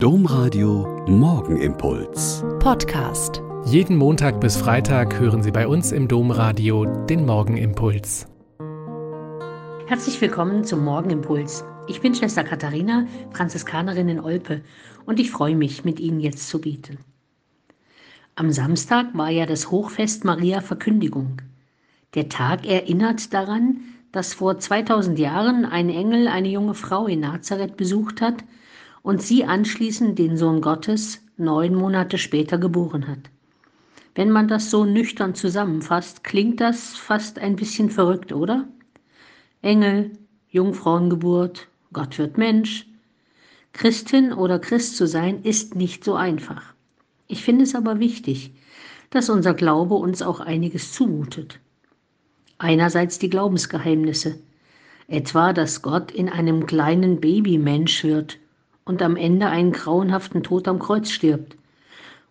Domradio Morgenimpuls. Podcast. Jeden Montag bis Freitag hören Sie bei uns im Domradio den Morgenimpuls. Herzlich willkommen zum Morgenimpuls. Ich bin Schwester Katharina, Franziskanerin in Olpe, und ich freue mich, mit Ihnen jetzt zu bieten. Am Samstag war ja das Hochfest Maria Verkündigung. Der Tag erinnert daran, dass vor 2000 Jahren ein Engel eine junge Frau in Nazareth besucht hat und sie anschließend den Sohn Gottes neun Monate später geboren hat. Wenn man das so nüchtern zusammenfasst, klingt das fast ein bisschen verrückt, oder? Engel, Jungfrauengeburt, Gott wird Mensch. Christin oder Christ zu sein ist nicht so einfach. Ich finde es aber wichtig, dass unser Glaube uns auch einiges zumutet. Einerseits die Glaubensgeheimnisse, etwa, dass Gott in einem kleinen Baby Mensch wird und am Ende einen grauenhaften Tod am Kreuz stirbt.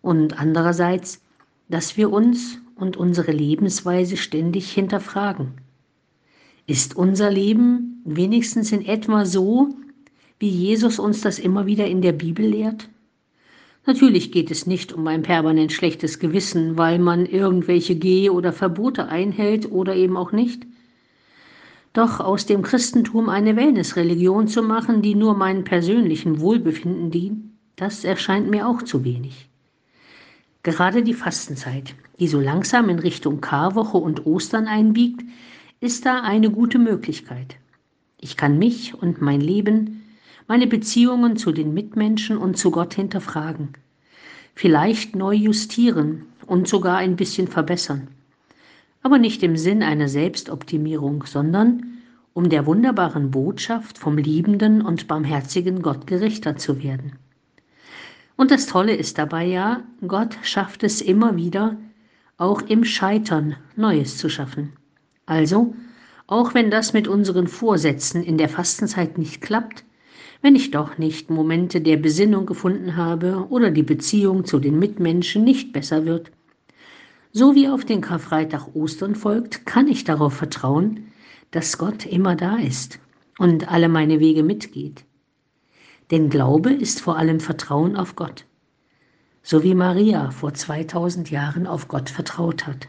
Und andererseits, dass wir uns und unsere Lebensweise ständig hinterfragen. Ist unser Leben wenigstens in etwa so, wie Jesus uns das immer wieder in der Bibel lehrt? Natürlich geht es nicht um ein permanent schlechtes Gewissen, weil man irgendwelche Gehe oder Verbote einhält oder eben auch nicht. Doch aus dem Christentum eine Wellnessreligion zu machen, die nur meinem persönlichen Wohlbefinden dient, das erscheint mir auch zu wenig. Gerade die Fastenzeit, die so langsam in Richtung Karwoche und Ostern einbiegt, ist da eine gute Möglichkeit. Ich kann mich und mein Leben, meine Beziehungen zu den Mitmenschen und zu Gott hinterfragen, vielleicht neu justieren und sogar ein bisschen verbessern aber nicht im Sinn einer Selbstoptimierung, sondern um der wunderbaren Botschaft vom liebenden und barmherzigen Gott gerichter zu werden. Und das Tolle ist dabei ja, Gott schafft es immer wieder, auch im Scheitern Neues zu schaffen. Also, auch wenn das mit unseren Vorsätzen in der Fastenzeit nicht klappt, wenn ich doch nicht Momente der Besinnung gefunden habe oder die Beziehung zu den Mitmenschen nicht besser wird, so wie auf den Karfreitag Ostern folgt, kann ich darauf vertrauen, dass Gott immer da ist und alle meine Wege mitgeht. Denn Glaube ist vor allem Vertrauen auf Gott, so wie Maria vor 2000 Jahren auf Gott vertraut hat.